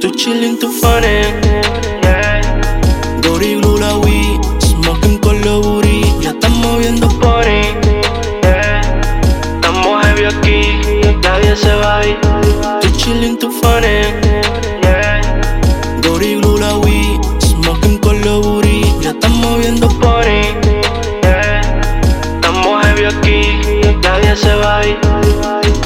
Tu chillin', tu funny. Yeah. Gori Glue, la. Smoking con lo booty. Ya estamos viendo pony. Yeah. Estamos heavy aquí. Nadie se va a ir. Tu chillin', tu funny. Yeah. Gori Wii. Smoking con lo booty. Ya estamos viendo pony. Yeah. Estamos aquí. Se va.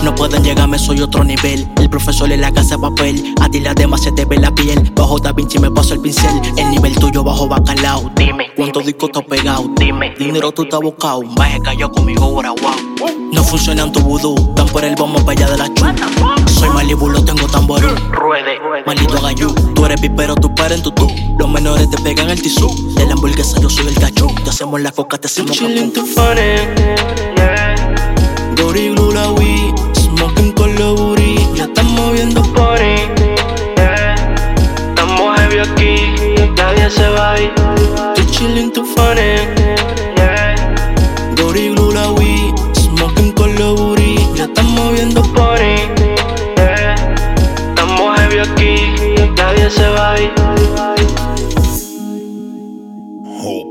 No pueden llegarme, soy otro nivel. El profesor en la casa de papel. A ti la demás se te ve la piel. Bajo Da Vinci me paso el pincel. El nivel tuyo bajo bacalao. Dime, ¿cuántos discos te has pegado? Dime, dinero tú te has buscado. Baje cayó conmigo, ahora wow. No funciona en tu vudú. Tan por el bombo para allá de la chu. Soy Malibu, lo tengo tamború. Ruede. Maldito gallo, tú eres pipero, tu padre en tutú. Los menores te pegan el tisú. De la hamburguesa yo soy el cachú. Te hacemos la coca, te Tu hacemos se va a ir. Tu chillin', tu funny. Yeah. Gori Glue, la Wii. Smoking con lo booty. Ya estamos viendo pony. Yeah. Estamos heavy aquí. Nadie se va a ir. Holbert.